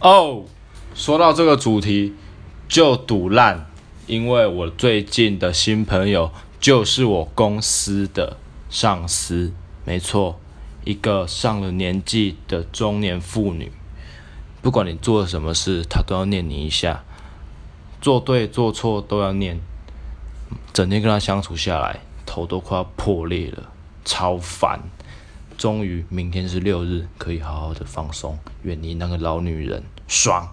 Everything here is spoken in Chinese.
哦，说到这个主题就赌烂，因为我最近的新朋友就是我公司的上司，没错，一个上了年纪的中年妇女。不管你做了什么事，她都要念你一下，做对做错都要念。整天跟她相处下来，头都快要破裂了，超烦。终于明天是六日，可以好好的放松，远离那个老女人，爽。